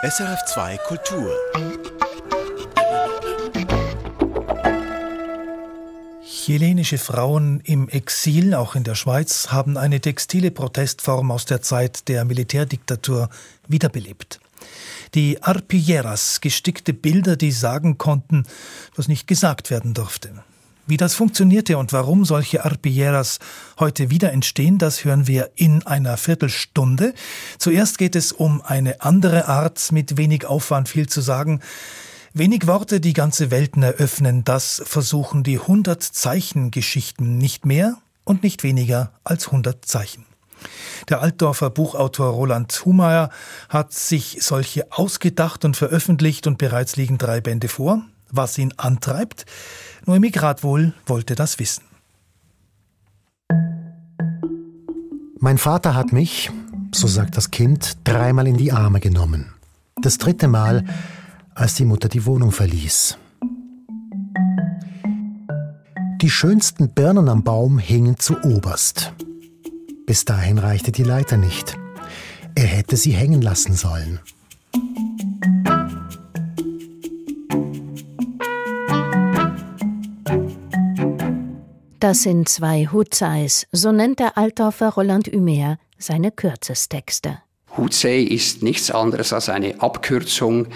SRF2 Kultur. Chilenische Frauen im Exil, auch in der Schweiz, haben eine textile Protestform aus der Zeit der Militärdiktatur wiederbelebt. Die Arpilleras, gestickte Bilder, die sagen konnten, was nicht gesagt werden durfte. Wie das funktionierte und warum solche Arpilleras heute wieder entstehen, das hören wir in einer Viertelstunde. Zuerst geht es um eine andere Art, mit wenig Aufwand viel zu sagen. Wenig Worte, die ganze Welten eröffnen, das versuchen die 100 Zeichengeschichten nicht mehr und nicht weniger als 100 Zeichen. Der Altdorfer Buchautor Roland Humeyer hat sich solche ausgedacht und veröffentlicht und bereits liegen drei Bände vor. Was ihn antreibt? Noemi Gradwohl wollte das wissen. Mein Vater hat mich, so sagt das Kind, dreimal in die Arme genommen. Das dritte Mal, als die Mutter die Wohnung verließ. Die schönsten Birnen am Baum hingen zu oberst. Bis dahin reichte die Leiter nicht. Er hätte sie hängen lassen sollen. Das sind zwei Hutzeis, so nennt der Altdorfer Roland Humer seine Kürzestexte. Hutzei ist nichts anderes als eine Abkürzung,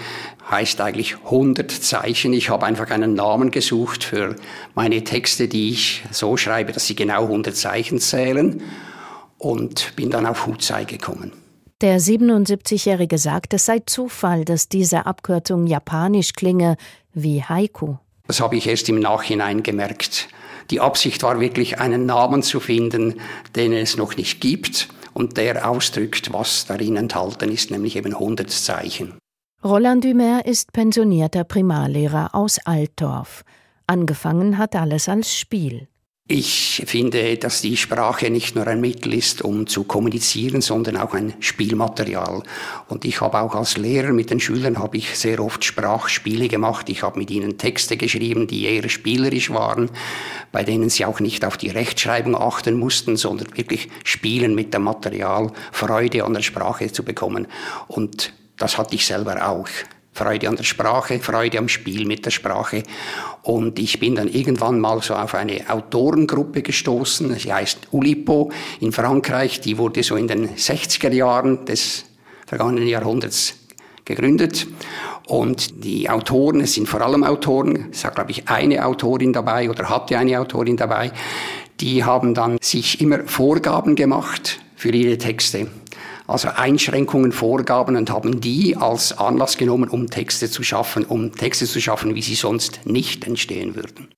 heißt eigentlich 100 Zeichen. Ich habe einfach einen Namen gesucht für meine Texte, die ich so schreibe, dass sie genau 100 Zeichen zählen und bin dann auf Hutzei gekommen. Der 77-Jährige sagt, es sei Zufall, dass diese Abkürzung japanisch klinge wie Haiku. Das habe ich erst im Nachhinein gemerkt. Die Absicht war wirklich, einen Namen zu finden, den es noch nicht gibt und der ausdrückt, was darin enthalten ist, nämlich eben 100 Zeichen. Roland Dumer ist pensionierter Primarlehrer aus Altdorf. Angefangen hat alles als Spiel. Ich finde, dass die Sprache nicht nur ein Mittel ist, um zu kommunizieren, sondern auch ein Spielmaterial. Und ich habe auch als Lehrer mit den Schülern habe ich sehr oft Sprachspiele gemacht. Ich habe mit ihnen Texte geschrieben, die eher spielerisch waren, bei denen sie auch nicht auf die Rechtschreibung achten mussten, sondern wirklich spielen mit dem Material, Freude an der Sprache zu bekommen. Und das hatte ich selber auch. Freude an der Sprache, Freude am Spiel mit der Sprache. Und ich bin dann irgendwann mal so auf eine Autorengruppe gestoßen, sie heißt Ulipo in Frankreich, die wurde so in den 60er Jahren des vergangenen Jahrhunderts gegründet. Und die Autoren, es sind vor allem Autoren, es hat glaube ich eine Autorin dabei oder hatte eine Autorin dabei, die haben dann sich immer Vorgaben gemacht für ihre Texte also Einschränkungen, Vorgaben und haben die als Anlass genommen, um Texte zu schaffen, um Texte zu schaffen, wie sie sonst nicht entstehen würden.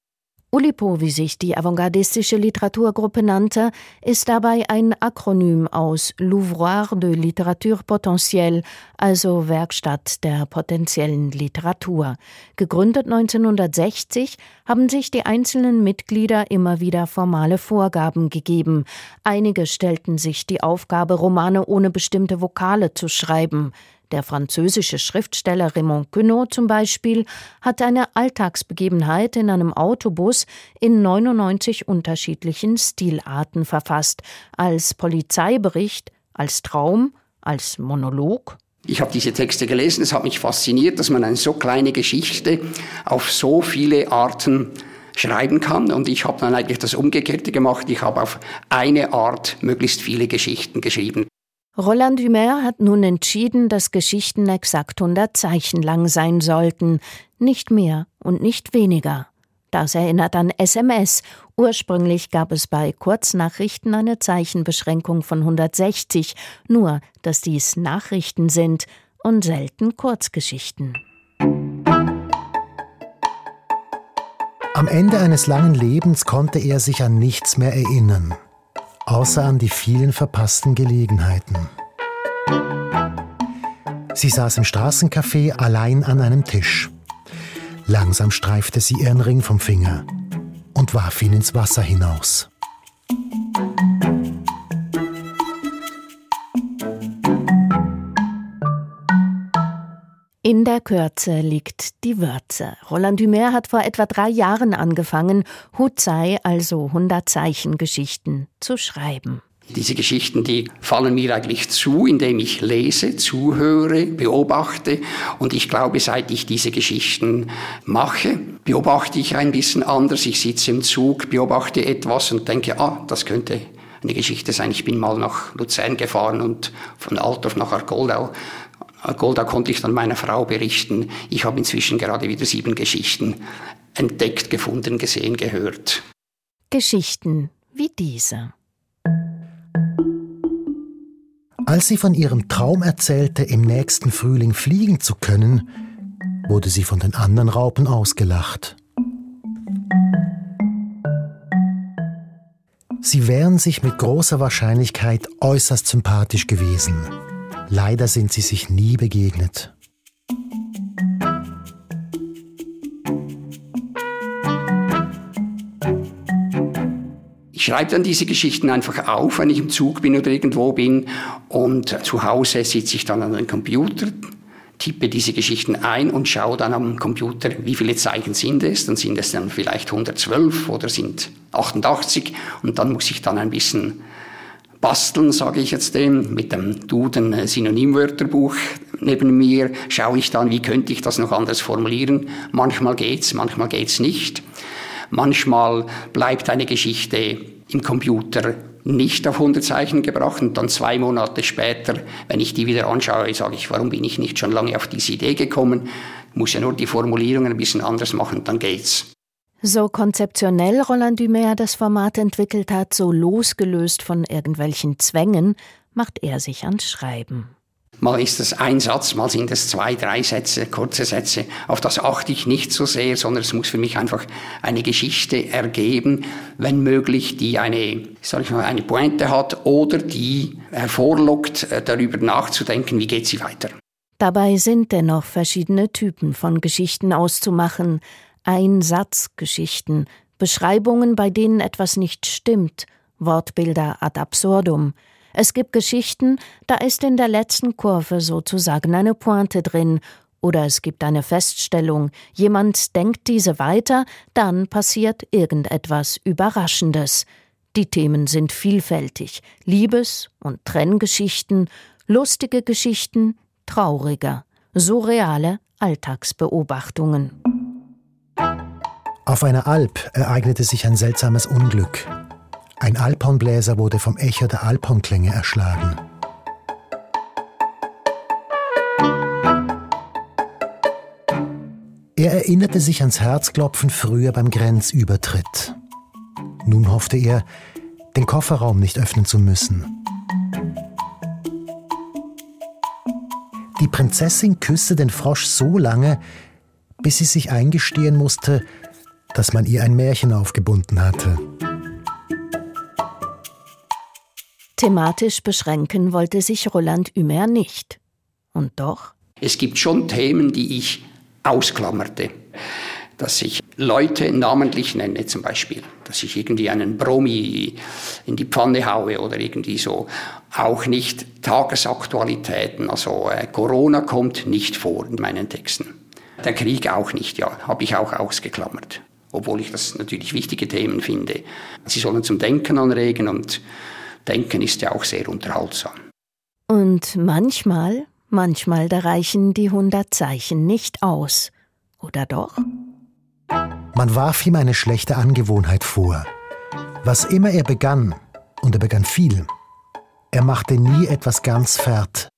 Ulipo, wie sich die avantgardistische Literaturgruppe nannte, ist dabei ein Akronym aus L'Ouvroir de Literature Potentielle, also Werkstatt der potenziellen Literatur. Gegründet 1960 haben sich die einzelnen Mitglieder immer wieder formale Vorgaben gegeben. Einige stellten sich die Aufgabe, Romane ohne bestimmte Vokale zu schreiben. Der französische Schriftsteller Raymond Queneau zum Beispiel hat eine Alltagsbegebenheit in einem Autobus in 99 unterschiedlichen Stilarten verfasst, als Polizeibericht, als Traum, als Monolog. Ich habe diese Texte gelesen, es hat mich fasziniert, dass man eine so kleine Geschichte auf so viele Arten schreiben kann. Und ich habe dann eigentlich das Umgekehrte gemacht. Ich habe auf eine Art möglichst viele Geschichten geschrieben. Roland Humer hat nun entschieden, dass Geschichten exakt 100 Zeichen lang sein sollten, nicht mehr und nicht weniger. Das erinnert an SMS. Ursprünglich gab es bei Kurznachrichten eine Zeichenbeschränkung von 160, nur dass dies Nachrichten sind und selten Kurzgeschichten. Am Ende eines langen Lebens konnte er sich an nichts mehr erinnern außer an die vielen verpassten Gelegenheiten. Sie saß im Straßencafé allein an einem Tisch. Langsam streifte sie ihren Ring vom Finger und warf ihn ins Wasser hinaus. Der Kürze liegt die Würze. Roland Dumer hat vor etwa drei Jahren angefangen, Huzai, also 100 Zeichen Geschichten, zu schreiben. Diese Geschichten, die fallen mir eigentlich zu, indem ich lese, zuhöre, beobachte. Und ich glaube, seit ich diese Geschichten mache, beobachte ich ein bisschen anders. Ich sitze im Zug, beobachte etwas und denke, ah, das könnte eine Geschichte sein. Ich bin mal nach Luzern gefahren und von Altdorf nach Argoldau. Argoldau konnte ich dann meiner Frau berichten. Ich habe inzwischen gerade wieder sieben Geschichten entdeckt, gefunden, gesehen, gehört. Geschichten wie diese. Als sie von ihrem Traum erzählte, im nächsten Frühling fliegen zu können, wurde sie von den anderen Raupen ausgelacht. Sie wären sich mit großer Wahrscheinlichkeit äußerst sympathisch gewesen. Leider sind sie sich nie begegnet. Ich schreibe dann diese Geschichten einfach auf, wenn ich im Zug bin oder irgendwo bin. Und zu Hause sitze ich dann an den Computer, tippe diese Geschichten ein und schaue dann am Computer, wie viele Zeichen sind es. Dann sind es dann vielleicht 112 oder sind 88. Und dann muss ich dann ein bisschen basteln, sage ich jetzt dem, mit dem Duden äh, Synonymwörterbuch neben mir, schaue ich dann, wie könnte ich das noch anders formulieren. Manchmal geht's, manchmal geht's nicht. Manchmal bleibt eine Geschichte im Computer nicht auf 100 Zeichen gebracht und dann zwei Monate später, wenn ich die wieder anschaue, sage ich, warum bin ich nicht schon lange auf diese Idee gekommen? Muss ja nur die Formulierungen ein bisschen anders machen, dann geht's. So konzeptionell Roland Dumer das Format entwickelt hat, so losgelöst von irgendwelchen Zwängen, macht er sich ans Schreiben. Mal ist es ein Satz, mal sind es zwei, drei Sätze, kurze Sätze. Auf das achte ich nicht so sehr, sondern es muss für mich einfach eine Geschichte ergeben, wenn möglich, die eine, sag ich mal, eine Pointe hat oder die hervorlockt, äh, darüber nachzudenken, wie geht sie weiter. Dabei sind dennoch verschiedene Typen von Geschichten auszumachen. Einsatzgeschichten, Beschreibungen, bei denen etwas nicht stimmt, Wortbilder ad absurdum – es gibt Geschichten, da ist in der letzten Kurve sozusagen eine Pointe drin, oder es gibt eine Feststellung, jemand denkt diese weiter, dann passiert irgendetwas Überraschendes. Die Themen sind vielfältig Liebes- und Trenngeschichten, lustige Geschichten, traurige, surreale Alltagsbeobachtungen. Auf einer Alp ereignete sich ein seltsames Unglück. Ein Alphornbläser wurde vom Echo der Alphornklänge erschlagen. Er erinnerte sich ans Herzklopfen früher beim Grenzübertritt. Nun hoffte er, den Kofferraum nicht öffnen zu müssen. Die Prinzessin küsste den Frosch so lange, bis sie sich eingestehen musste, dass man ihr ein Märchen aufgebunden hatte. Thematisch beschränken wollte sich Roland Humer nicht. Und doch? Es gibt schon Themen, die ich ausklammerte. Dass ich Leute namentlich nenne, zum Beispiel. Dass ich irgendwie einen Bromi in die Pfanne haue oder irgendwie so. Auch nicht Tagesaktualitäten. Also äh, Corona kommt nicht vor in meinen Texten. Der Krieg auch nicht, ja. Habe ich auch ausgeklammert. Obwohl ich das natürlich wichtige Themen finde. Sie sollen zum Denken anregen und Denken ist ja auch sehr unterhaltsam. Und manchmal, manchmal da reichen die hundert Zeichen nicht aus. Oder doch? Man warf ihm eine schlechte Angewohnheit vor. Was immer er begann, und er begann viel, er machte nie etwas ganz fert.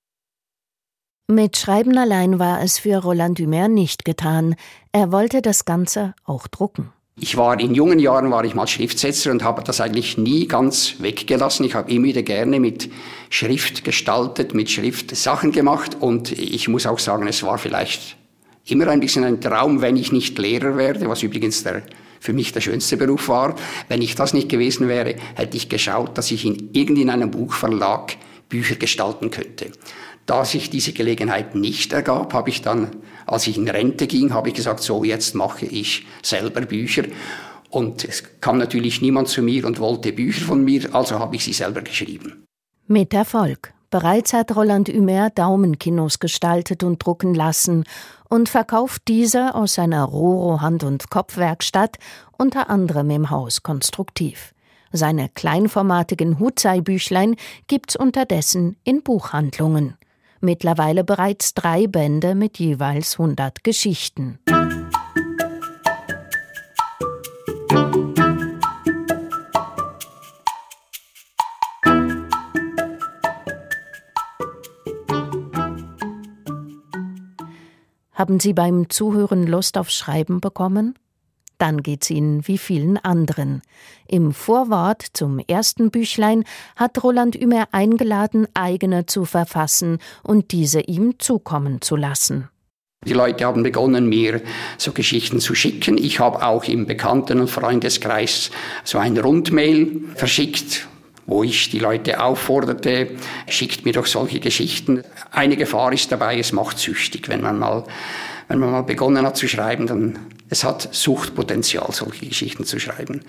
Mit Schreiben allein war es für Roland Dumer nicht getan. Er wollte das Ganze auch drucken. Ich war in jungen Jahren war ich mal Schriftsetzer und habe das eigentlich nie ganz weggelassen. Ich habe immer wieder gerne mit Schrift gestaltet, mit Schrift Sachen gemacht und ich muss auch sagen, es war vielleicht immer ein bisschen ein Traum, wenn ich nicht Lehrer werde, was übrigens der für mich der schönste Beruf war. Wenn ich das nicht gewesen wäre, hätte ich geschaut, dass ich in irgendeinem Buchverlag Bücher gestalten könnte. Da sich diese Gelegenheit nicht ergab, habe ich dann, als ich in Rente ging, habe ich gesagt, so jetzt mache ich selber Bücher. Und es kam natürlich niemand zu mir und wollte Bücher von mir, also habe ich sie selber geschrieben. Mit Erfolg. Bereits hat Roland Humer Daumenkinos gestaltet und drucken lassen und verkauft diese aus seiner Roro Hand- und Kopfwerkstatt unter anderem im Haus konstruktiv. Seine kleinformatigen Huzai-Büchlein gibt's unterdessen in Buchhandlungen. Mittlerweile bereits drei Bände mit jeweils 100 Geschichten. Haben Sie beim Zuhören Lust auf Schreiben bekommen? Dann geht's Ihnen wie vielen anderen. Im Vorwort zum ersten Büchlein hat Roland Ümer eingeladen, eigene zu verfassen und diese ihm zukommen zu lassen. Die Leute haben begonnen, mir so Geschichten zu schicken. Ich habe auch im Bekannten- und Freundeskreis so ein Rundmail verschickt, wo ich die Leute aufforderte, schickt mir doch solche Geschichten. Eine Gefahr ist dabei, es macht süchtig. Wenn man mal, wenn man mal begonnen hat zu schreiben, dann es hat Suchtpotenzial, solche Geschichten zu schreiben.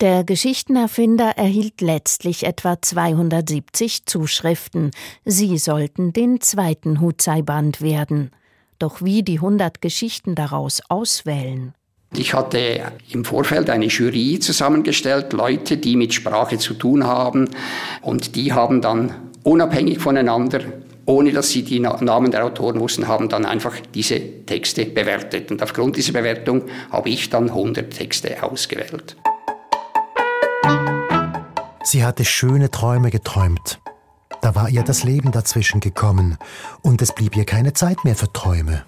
Der Geschichtenerfinder erhielt letztlich etwa 270 Zuschriften. Sie sollten den zweiten Hutzai-Band werden. Doch wie die 100 Geschichten daraus auswählen? Ich hatte im Vorfeld eine Jury zusammengestellt, Leute, die mit Sprache zu tun haben. Und die haben dann unabhängig voneinander, ohne dass sie die Namen der Autoren wussten, haben dann einfach diese Texte bewertet. Und aufgrund dieser Bewertung habe ich dann 100 Texte ausgewählt. Sie hatte schöne Träume geträumt. Da war ihr das Leben dazwischen gekommen und es blieb ihr keine Zeit mehr für Träume.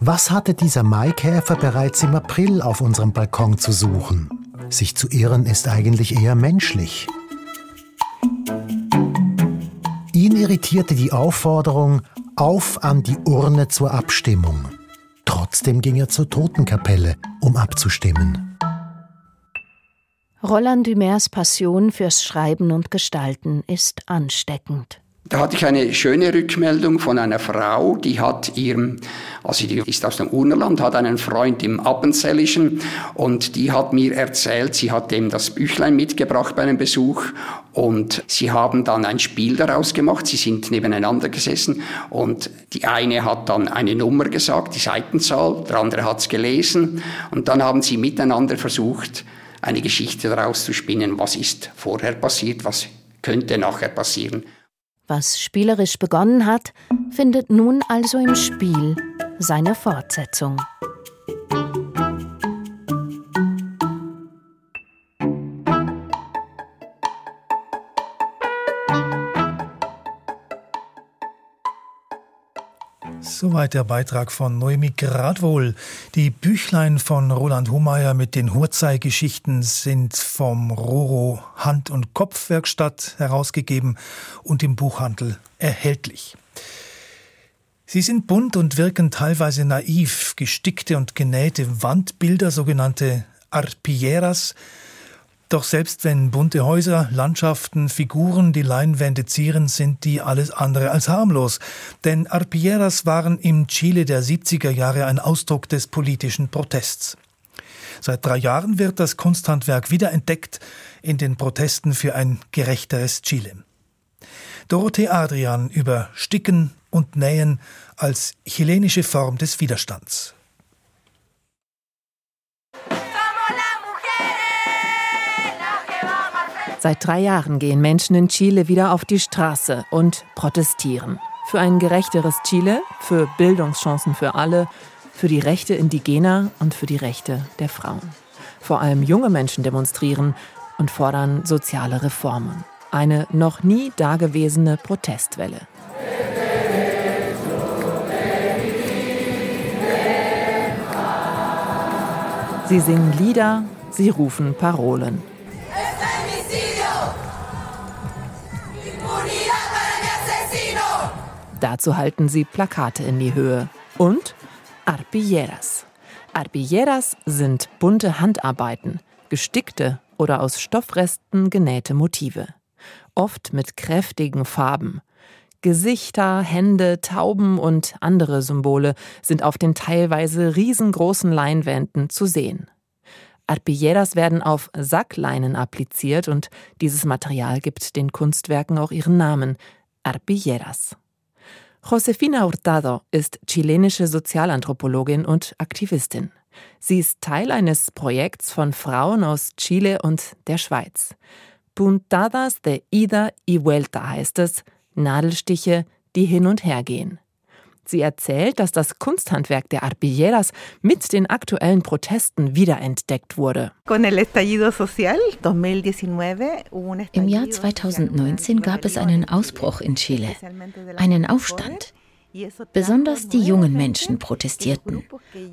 Was hatte dieser Maikäfer bereits im April auf unserem Balkon zu suchen? Sich zu irren ist eigentlich eher menschlich. Ihn irritierte die Aufforderung auf an die Urne zur Abstimmung. Trotzdem ging er zur Totenkapelle, um abzustimmen. Roland Dumers Passion fürs Schreiben und Gestalten ist ansteckend. Da hatte ich eine schöne Rückmeldung von einer Frau, die hat ihrem, also die ist aus dem Urnerland, hat einen Freund im Appenzellischen und die hat mir erzählt, sie hat ihm das Büchlein mitgebracht bei einem Besuch und sie haben dann ein Spiel daraus gemacht, sie sind nebeneinander gesessen und die eine hat dann eine Nummer gesagt, die Seitenzahl, der andere hat es gelesen und dann haben sie miteinander versucht, eine Geschichte daraus zu spinnen, was ist vorher passiert, was könnte nachher passieren. Was spielerisch begonnen hat, findet nun also im Spiel seine Fortsetzung. Soweit der Beitrag von Noemi Gradwohl. Die Büchlein von Roland Humeyer mit den Hurzei-Geschichten sind vom Roro Hand- und Kopfwerkstatt herausgegeben und im Buchhandel erhältlich. Sie sind bunt und wirken teilweise naiv, gestickte und genähte Wandbilder, sogenannte Arpilleras, doch selbst wenn bunte Häuser, Landschaften, Figuren die Leinwände zieren, sind die alles andere als harmlos. Denn Arpilleras waren im Chile der 70er Jahre ein Ausdruck des politischen Protests. Seit drei Jahren wird das Kunsthandwerk wiederentdeckt in den Protesten für ein gerechteres Chile. Dorothee Adrian über Sticken und Nähen als chilenische Form des Widerstands. Seit drei Jahren gehen Menschen in Chile wieder auf die Straße und protestieren. Für ein gerechteres Chile, für Bildungschancen für alle, für die Rechte Indigener und für die Rechte der Frauen. Vor allem junge Menschen demonstrieren und fordern soziale Reformen. Eine noch nie dagewesene Protestwelle. Sie singen Lieder, sie rufen Parolen. Dazu halten sie Plakate in die Höhe. Und Arpilleras. Arpilleras sind bunte Handarbeiten, gestickte oder aus Stoffresten genähte Motive. Oft mit kräftigen Farben. Gesichter, Hände, Tauben und andere Symbole sind auf den teilweise riesengroßen Leinwänden zu sehen. Arpilleras werden auf Sackleinen appliziert und dieses Material gibt den Kunstwerken auch ihren Namen, Arpilleras. Josefina Hurtado ist chilenische Sozialanthropologin und Aktivistin. Sie ist Teil eines Projekts von Frauen aus Chile und der Schweiz. Puntadas de ida y vuelta heißt es, Nadelstiche, die hin und her gehen. Sie erzählt, dass das Kunsthandwerk der Arpilleras mit den aktuellen Protesten wiederentdeckt wurde. Im Jahr 2019 gab es einen Ausbruch in Chile, einen Aufstand. Besonders die jungen Menschen protestierten.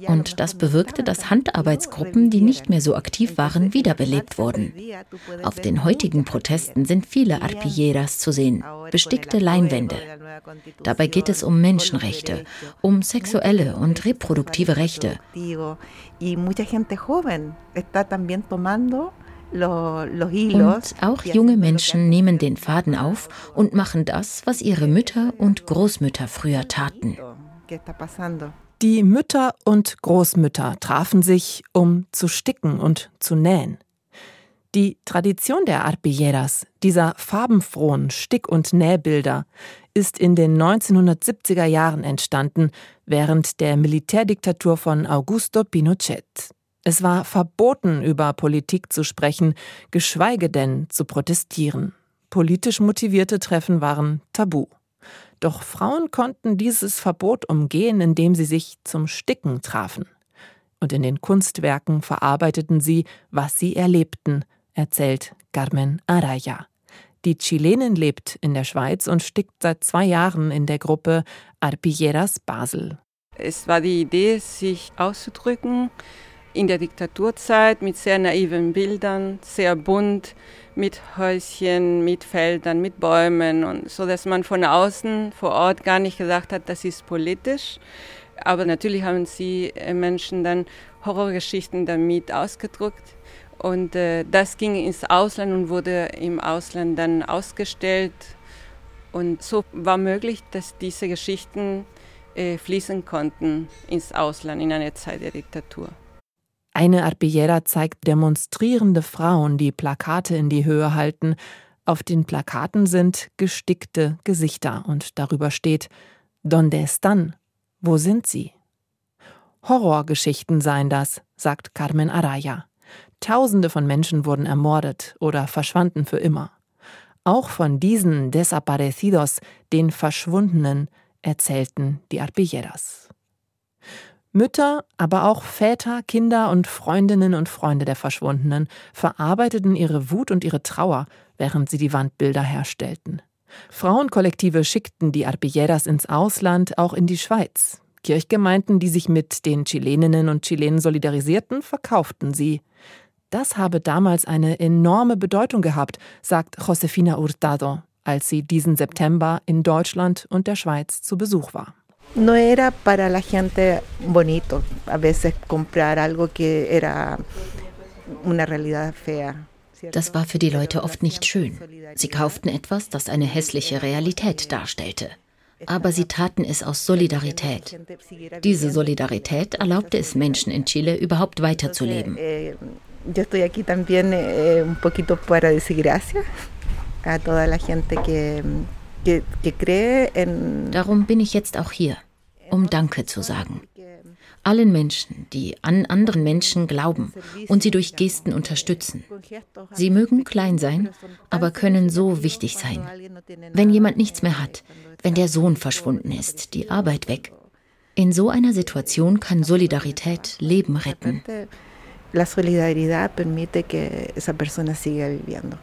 Und das bewirkte, dass Handarbeitsgruppen, die nicht mehr so aktiv waren, wiederbelebt wurden. Auf den heutigen Protesten sind viele Arpilleras zu sehen, bestickte Leinwände. Dabei geht es um Menschenrechte, um sexuelle und reproduktive Rechte. Und auch junge Menschen nehmen den Faden auf und machen das, was ihre Mütter und Großmütter früher taten. Die Mütter und Großmütter trafen sich, um zu sticken und zu nähen. Die Tradition der Arpilleras, dieser farbenfrohen Stick- und Nähbilder, ist in den 1970er Jahren entstanden, während der Militärdiktatur von Augusto Pinochet. Es war verboten, über Politik zu sprechen, geschweige denn zu protestieren. Politisch motivierte Treffen waren tabu. Doch Frauen konnten dieses Verbot umgehen, indem sie sich zum Sticken trafen. Und in den Kunstwerken verarbeiteten sie, was sie erlebten, erzählt Carmen Araya. Die Chilenin lebt in der Schweiz und stickt seit zwei Jahren in der Gruppe Arpilleras Basel. Es war die Idee, sich auszudrücken, in der Diktaturzeit mit sehr naiven Bildern, sehr bunt, mit Häuschen, mit Feldern, mit Bäumen und so, dass man von außen vor Ort gar nicht gesagt hat, das ist politisch. Aber natürlich haben sie äh, Menschen dann Horrorgeschichten damit ausgedruckt. Und äh, das ging ins Ausland und wurde im Ausland dann ausgestellt. Und so war möglich, dass diese Geschichten äh, fließen konnten ins Ausland in einer Zeit der Diktatur. Eine Arpillera zeigt demonstrierende Frauen, die Plakate in die Höhe halten. Auf den Plakaten sind gestickte Gesichter und darüber steht Donde están? Wo sind sie? Horrorgeschichten seien das, sagt Carmen Araya. Tausende von Menschen wurden ermordet oder verschwanden für immer. Auch von diesen Desaparecidos, den Verschwundenen, erzählten die Arpilleras. Mütter, aber auch Väter, Kinder und Freundinnen und Freunde der Verschwundenen verarbeiteten ihre Wut und ihre Trauer, während sie die Wandbilder herstellten. Frauenkollektive schickten die Arpilleras ins Ausland, auch in die Schweiz. Kirchgemeinden, die sich mit den Chileninnen und Chilenen solidarisierten, verkauften sie. Das habe damals eine enorme Bedeutung gehabt, sagt Josefina Hurtado, als sie diesen September in Deutschland und der Schweiz zu Besuch war no era para la gente bonito a veces comprar algo que era una realidad fea. Das war für die Leute oft nicht schön. Sie kauften etwas, das eine hässliche Realität darstellte. Aber sie taten es aus Solidarität. Diese Solidarität erlaubte es Menschen in Chile überhaupt weiterzuleben. Eh, yo estoy aquí también eh, un poquito para decir gracias a toda la gente que Darum bin ich jetzt auch hier, um Danke zu sagen. Allen Menschen, die an anderen Menschen glauben und sie durch Gesten unterstützen. Sie mögen klein sein, aber können so wichtig sein. Wenn jemand nichts mehr hat, wenn der Sohn verschwunden ist, die Arbeit weg. In so einer Situation kann Solidarität Leben retten. La solidaridad permite que esa persona siga viviendo.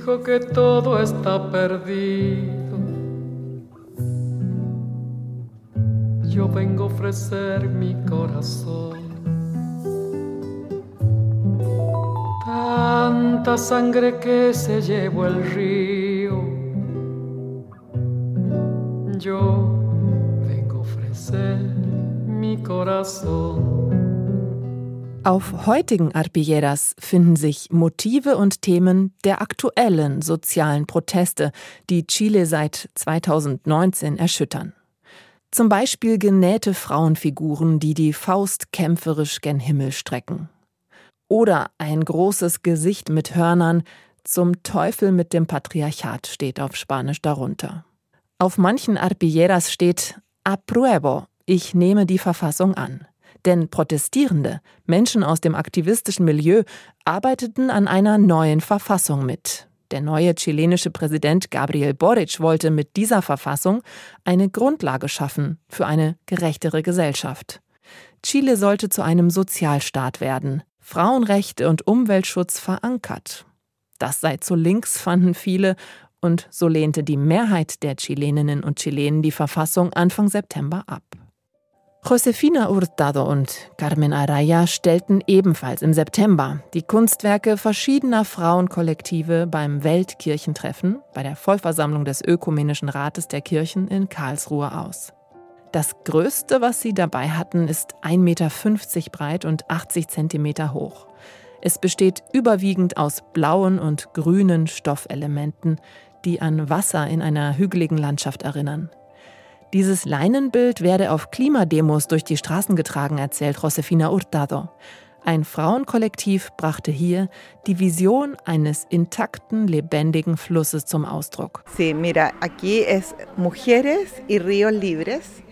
Dijo que todo está perdido. Yo vengo a ofrecer mi corazón. Tanta sangre que se llevó el río. Yo vengo a ofrecer mi corazón. Auf heutigen Arpilleras finden sich Motive und Themen der aktuellen sozialen Proteste, die Chile seit 2019 erschüttern. Zum Beispiel genähte Frauenfiguren, die die Faust kämpferisch gen Himmel strecken. Oder ein großes Gesicht mit Hörnern, zum Teufel mit dem Patriarchat steht auf Spanisch darunter. Auf manchen Arpilleras steht Apruebo, ich nehme die Verfassung an. Denn Protestierende, Menschen aus dem aktivistischen Milieu, arbeiteten an einer neuen Verfassung mit. Der neue chilenische Präsident Gabriel Boric wollte mit dieser Verfassung eine Grundlage schaffen für eine gerechtere Gesellschaft. Chile sollte zu einem Sozialstaat werden, Frauenrechte und Umweltschutz verankert. Das sei zu links, fanden viele, und so lehnte die Mehrheit der Chileninnen und Chilenen die Verfassung Anfang September ab. Josefina Hurtado und Carmen Araya stellten ebenfalls im September die Kunstwerke verschiedener Frauenkollektive beim Weltkirchentreffen bei der Vollversammlung des Ökumenischen Rates der Kirchen in Karlsruhe aus. Das Größte, was sie dabei hatten, ist 1,50 Meter breit und 80 Zentimeter hoch. Es besteht überwiegend aus blauen und grünen Stoffelementen, die an Wasser in einer hügeligen Landschaft erinnern. Dieses Leinenbild werde auf Klimademos durch die Straßen getragen, erzählt Josefina Hurtado. Ein Frauenkollektiv brachte hier die Vision eines intakten, lebendigen Flusses zum Ausdruck. Sí, mira, aquí es Mujeres y Ríos Libres.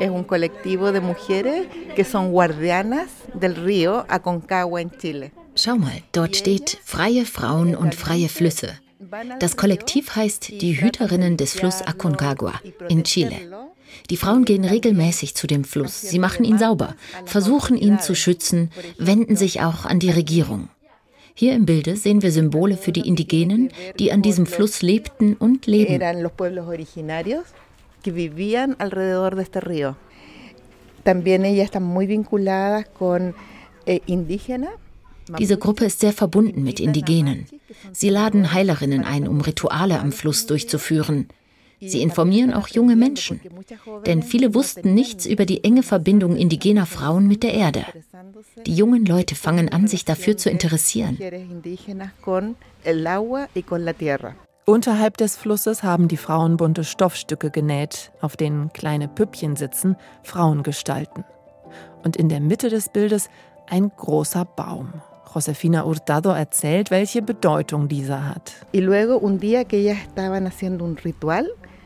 Es un colectivo de mujeres que son guardianas del río Aconcagua en Chile. Schau mal, dort steht freie Frauen und freie Flüsse. Das Kollektiv heißt die Hüterinnen des Fluss Aconcagua in Chile. Die Frauen gehen regelmäßig zu dem Fluss. Sie machen ihn sauber, versuchen ihn zu schützen, wenden sich auch an die Regierung. Hier im Bilde sehen wir Symbole für die Indigenen, die an diesem Fluss lebten und leben. También ellas están muy vinculadas con eh, indígenas. Diese Gruppe ist sehr verbunden mit Indigenen. Sie laden Heilerinnen ein, um Rituale am Fluss durchzuführen. Sie informieren auch junge Menschen, denn viele wussten nichts über die enge Verbindung indigener Frauen mit der Erde. Die jungen Leute fangen an, sich dafür zu interessieren. Unterhalb des Flusses haben die Frauen bunte Stoffstücke genäht, auf denen kleine Püppchen sitzen, Frauengestalten. Und in der Mitte des Bildes ein großer Baum. Josefina Hurtado erzählt, welche Bedeutung dieser hat.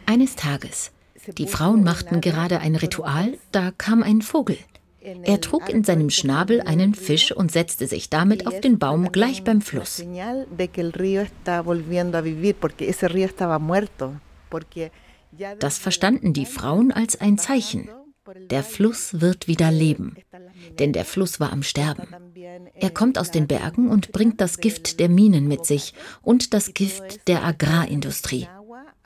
Eines Tages. Die Frauen machten gerade ein Ritual, da kam ein Vogel. Er trug in seinem Schnabel einen Fisch und setzte sich damit auf den Baum gleich beim Fluss. Das verstanden die Frauen als ein Zeichen. Der Fluss wird wieder leben, denn der Fluss war am Sterben. Er kommt aus den Bergen und bringt das Gift der Minen mit sich und das Gift der Agrarindustrie.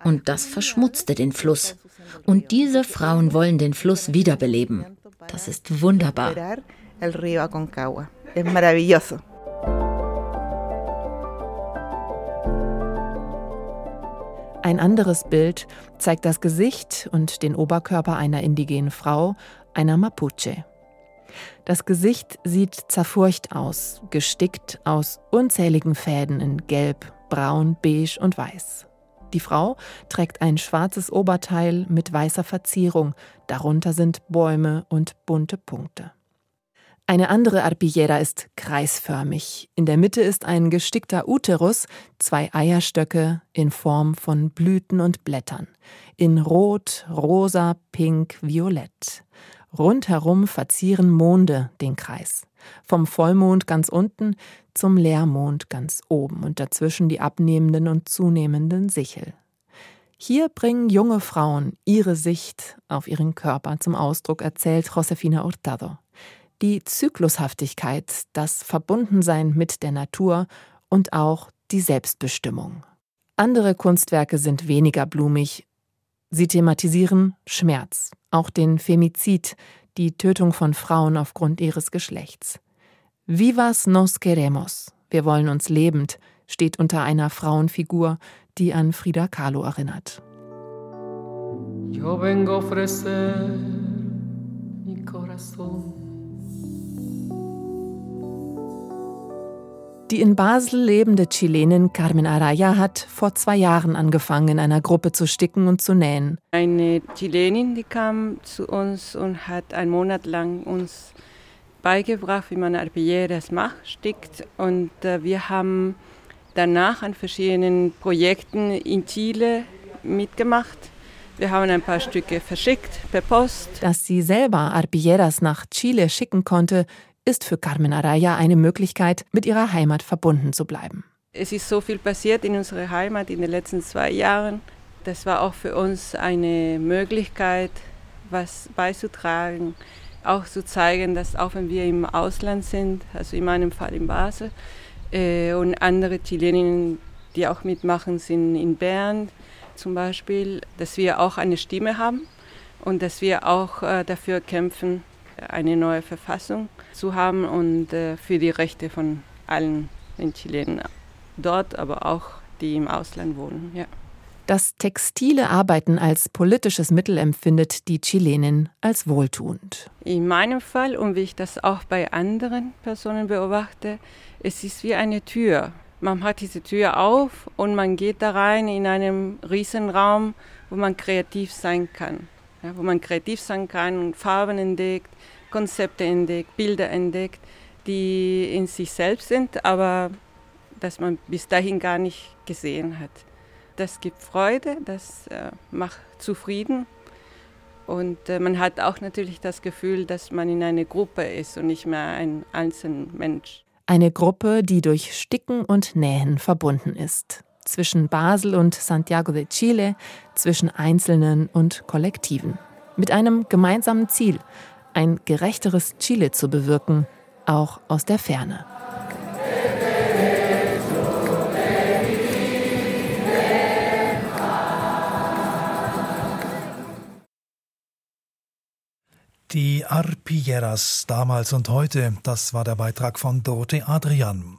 Und das verschmutzte den Fluss. Und diese Frauen wollen den Fluss wiederbeleben. Das ist wunderbar. Ein anderes Bild zeigt das Gesicht und den Oberkörper einer indigenen Frau, einer Mapuche. Das Gesicht sieht zerfurcht aus, gestickt aus unzähligen Fäden in Gelb, Braun, Beige und Weiß. Die Frau trägt ein schwarzes Oberteil mit weißer Verzierung, darunter sind Bäume und bunte Punkte. Eine andere Arpillera ist kreisförmig. In der Mitte ist ein gestickter Uterus, zwei Eierstöcke in Form von Blüten und Blättern. In Rot, Rosa, Pink, Violett. Rundherum verzieren Monde den Kreis. Vom Vollmond ganz unten zum Leermond ganz oben und dazwischen die abnehmenden und zunehmenden Sichel. Hier bringen junge Frauen ihre Sicht auf ihren Körper zum Ausdruck, erzählt Josefina Hurtado die Zyklushaftigkeit, das Verbundensein mit der Natur und auch die Selbstbestimmung. Andere Kunstwerke sind weniger blumig. Sie thematisieren Schmerz, auch den Femizid, die Tötung von Frauen aufgrund ihres Geschlechts. Vivas nos queremos, wir wollen uns lebend, steht unter einer Frauenfigur, die an Frida Kahlo erinnert. Yo vengo ofrecer mi corazón. Die in Basel lebende Chilenin Carmen Araya hat vor zwei Jahren angefangen, in einer Gruppe zu sticken und zu nähen. Eine Chilenin, die kam zu uns und hat einen Monat lang uns beigebracht, wie man Arpilleras macht, stickt. Und äh, wir haben danach an verschiedenen Projekten in Chile mitgemacht. Wir haben ein paar Stücke verschickt per Post. Dass sie selber Arpilleras nach Chile schicken konnte, ist für Carmen Araya eine Möglichkeit, mit ihrer Heimat verbunden zu bleiben. Es ist so viel passiert in unserer Heimat in den letzten zwei Jahren. Das war auch für uns eine Möglichkeit, was beizutragen, auch zu zeigen, dass auch wenn wir im Ausland sind, also in meinem Fall in Basel, äh, und andere Chileninnen, die auch mitmachen, sind in Bern zum Beispiel, dass wir auch eine Stimme haben und dass wir auch äh, dafür kämpfen, eine neue Verfassung zu haben und äh, für die Rechte von allen den Chilenen dort, aber auch die im Ausland wohnen. Ja. Das textile Arbeiten als politisches Mittel empfindet die Chilenin als wohltuend. In meinem Fall und wie ich das auch bei anderen Personen beobachte, es ist wie eine Tür. Man hat diese Tür auf und man geht da rein in einen Riesenraum, wo man kreativ sein kann. Ja, wo man kreativ sein kann Farben entdeckt, Konzepte entdeckt, Bilder entdeckt, die in sich selbst sind, aber das man bis dahin gar nicht gesehen hat. Das gibt Freude, das äh, macht zufrieden und äh, man hat auch natürlich das Gefühl, dass man in einer Gruppe ist und nicht mehr ein einzelner Mensch. Eine Gruppe, die durch Sticken und Nähen verbunden ist. Zwischen Basel und Santiago de Chile, zwischen Einzelnen und Kollektiven. Mit einem gemeinsamen Ziel, ein gerechteres Chile zu bewirken, auch aus der Ferne. Die Arpilleras damals und heute, das war der Beitrag von Dorothee Adrian.